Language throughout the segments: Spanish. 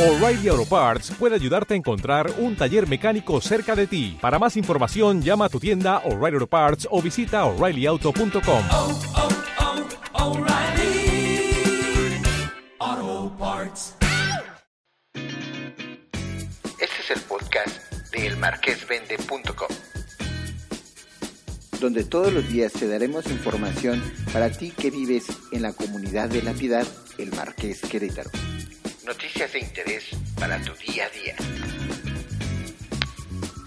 O'Reilly Auto Parts puede ayudarte a encontrar un taller mecánico cerca de ti. Para más información, llama a tu tienda O'Reilly Auto Parts o visita oreillyauto.com. oh, oh, Parts. Este es el podcast de elmarquesvende.com, donde todos los días te daremos información para ti que vives en la comunidad de la piedad, el Marqués Querétaro. Noticias de interés para tu día a día.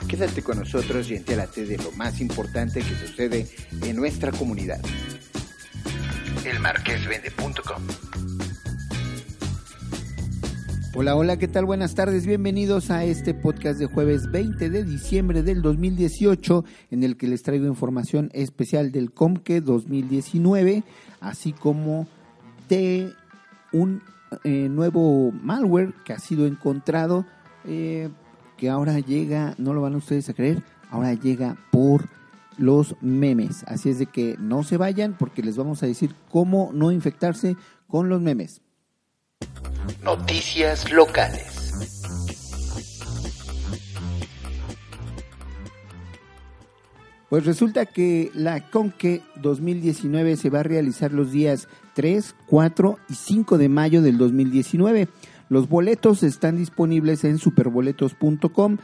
Quédate con nosotros y entérate de lo más importante que sucede en nuestra comunidad. elmarquesvende.com Hola, hola, ¿qué tal? Buenas tardes, bienvenidos a este podcast de jueves 20 de diciembre del 2018 en el que les traigo información especial del Comque 2019, así como de un eh, nuevo malware que ha sido encontrado, eh, que ahora llega, no lo van ustedes a creer, ahora llega por los memes. Así es de que no se vayan porque les vamos a decir cómo no infectarse con los memes. Noticias locales. Pues resulta que la Conque 2019 se va a realizar los días 3, 4 y 5 de mayo del 2019. Los boletos están disponibles en superboletos.com,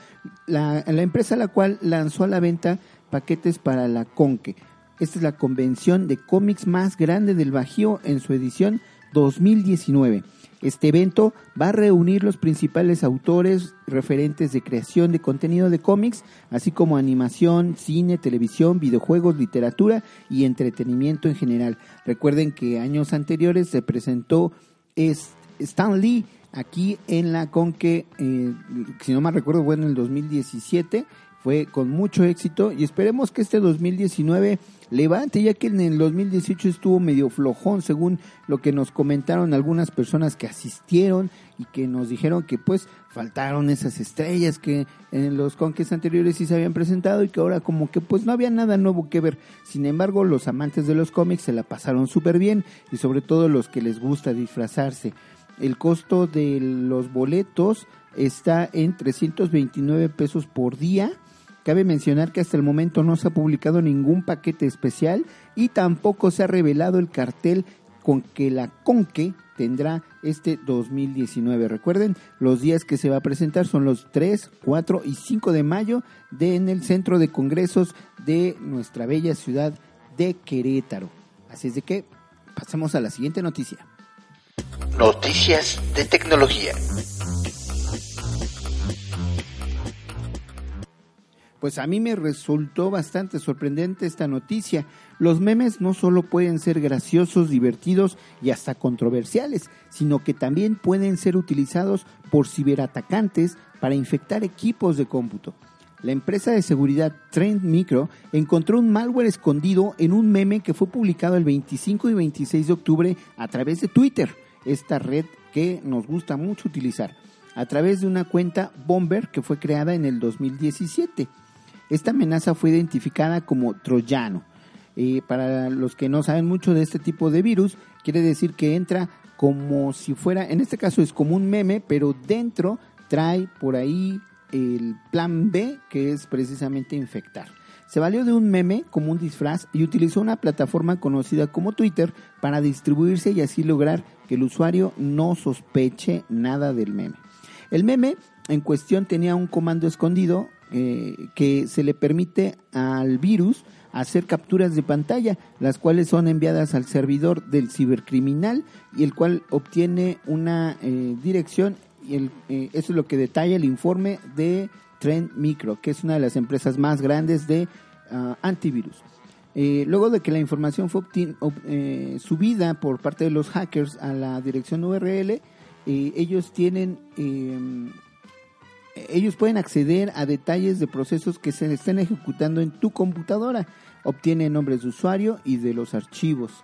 la, la empresa la cual lanzó a la venta paquetes para la Conque. Esta es la convención de cómics más grande del Bajío en su edición 2019. Este evento va a reunir los principales autores referentes de creación de contenido de cómics, así como animación, cine, televisión, videojuegos, literatura y entretenimiento en general. Recuerden que años anteriores se presentó Stan Lee aquí en la Conque, eh, si no mal recuerdo, bueno, en el 2017 fue con mucho éxito y esperemos que este 2019 levante, ya que en el 2018 estuvo medio flojón, según lo que nos comentaron algunas personas que asistieron y que nos dijeron que pues faltaron esas estrellas que en los conques anteriores sí se habían presentado y que ahora como que pues no había nada nuevo que ver. Sin embargo, los amantes de los cómics se la pasaron súper bien y sobre todo los que les gusta disfrazarse. El costo de los boletos está en 329 pesos por día Cabe mencionar que hasta el momento no se ha publicado ningún paquete especial y tampoco se ha revelado el cartel con que la Conque tendrá este 2019. Recuerden, los días que se va a presentar son los 3, 4 y 5 de mayo en el Centro de Congresos de nuestra bella ciudad de Querétaro. Así es de que pasemos a la siguiente noticia. Noticias de tecnología. Pues a mí me resultó bastante sorprendente esta noticia. Los memes no solo pueden ser graciosos, divertidos y hasta controversiales, sino que también pueden ser utilizados por ciberatacantes para infectar equipos de cómputo. La empresa de seguridad Trend Micro encontró un malware escondido en un meme que fue publicado el 25 y 26 de octubre a través de Twitter, esta red que nos gusta mucho utilizar, a través de una cuenta Bomber que fue creada en el 2017. Esta amenaza fue identificada como troyano. Eh, para los que no saben mucho de este tipo de virus, quiere decir que entra como si fuera, en este caso es como un meme, pero dentro trae por ahí el plan B, que es precisamente infectar. Se valió de un meme como un disfraz y utilizó una plataforma conocida como Twitter para distribuirse y así lograr que el usuario no sospeche nada del meme. El meme en cuestión tenía un comando escondido eh, que se le permite al virus hacer capturas de pantalla, las cuales son enviadas al servidor del cibercriminal y el cual obtiene una eh, dirección y el, eh, eso es lo que detalla el informe de Trend Micro, que es una de las empresas más grandes de uh, antivirus. Eh, luego de que la información fue subida por parte de los hackers a la dirección URL, ellos tienen ellos pueden acceder a detalles de procesos que se estén ejecutando en tu computadora. Obtienen nombres de usuario y de los archivos.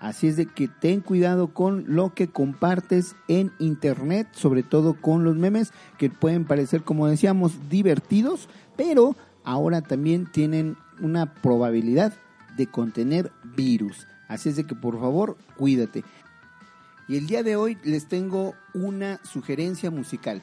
Así es de que ten cuidado con lo que compartes en internet, sobre todo con los memes que pueden parecer, como decíamos, divertidos, pero ahora también tienen una probabilidad de contener virus. Así es de que por favor, cuídate. Y el día de hoy les tengo una sugerencia musical.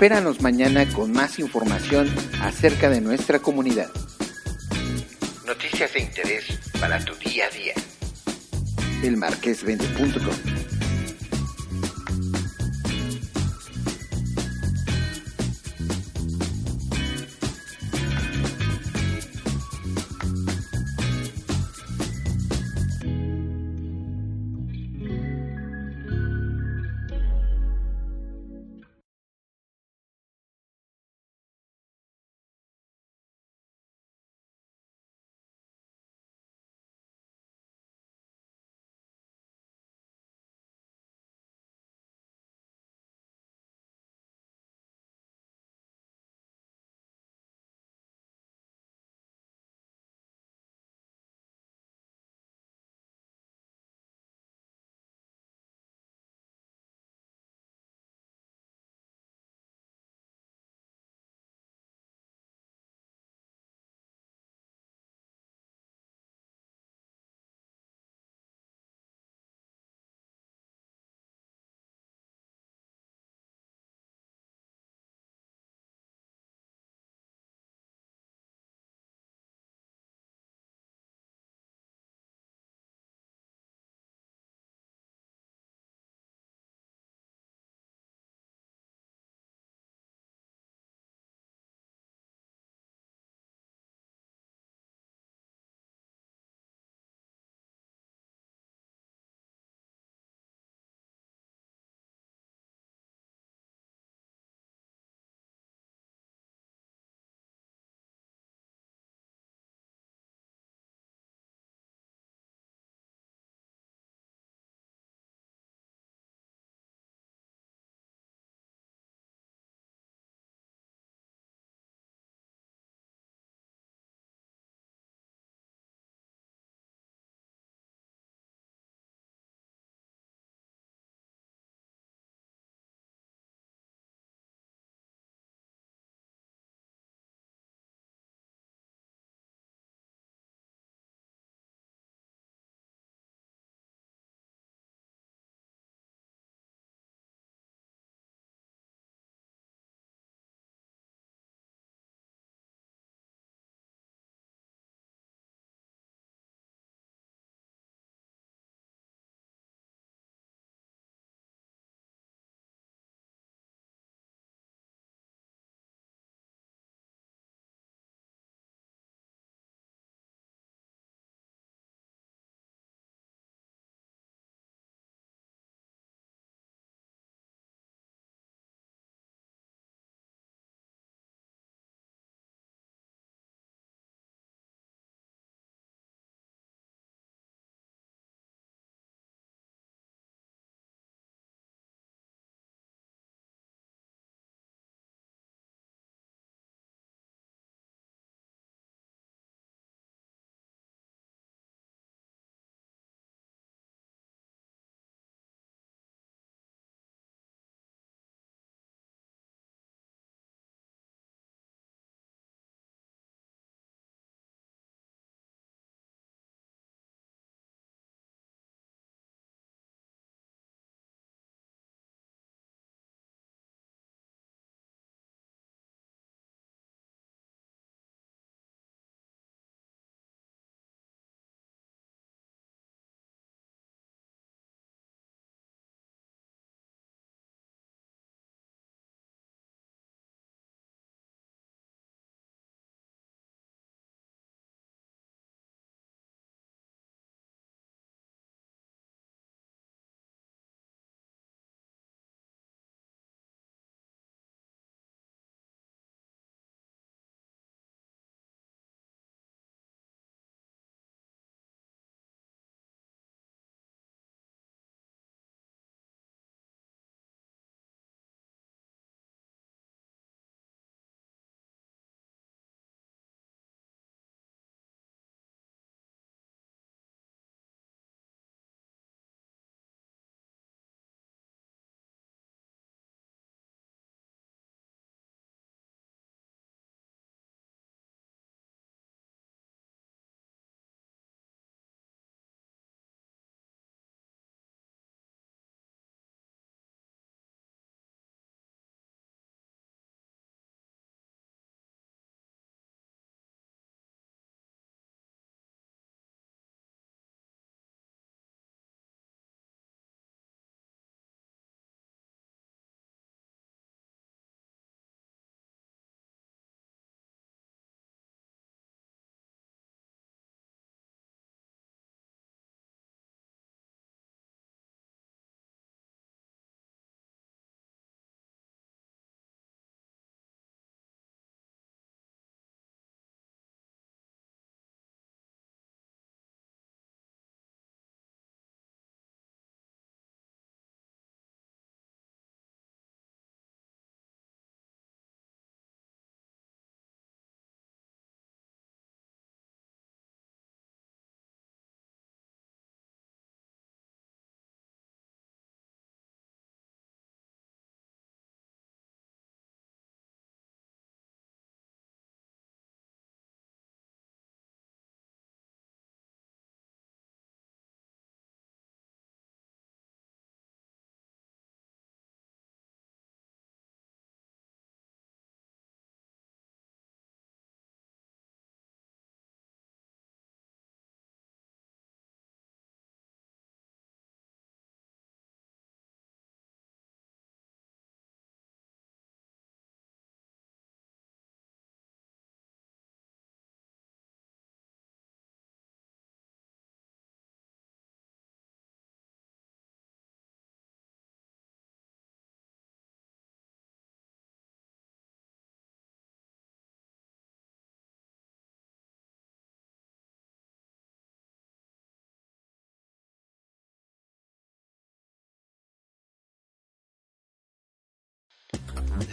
Espéranos mañana con más información acerca de nuestra comunidad. Noticias de interés para tu día a día. El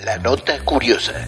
La nota curiosa.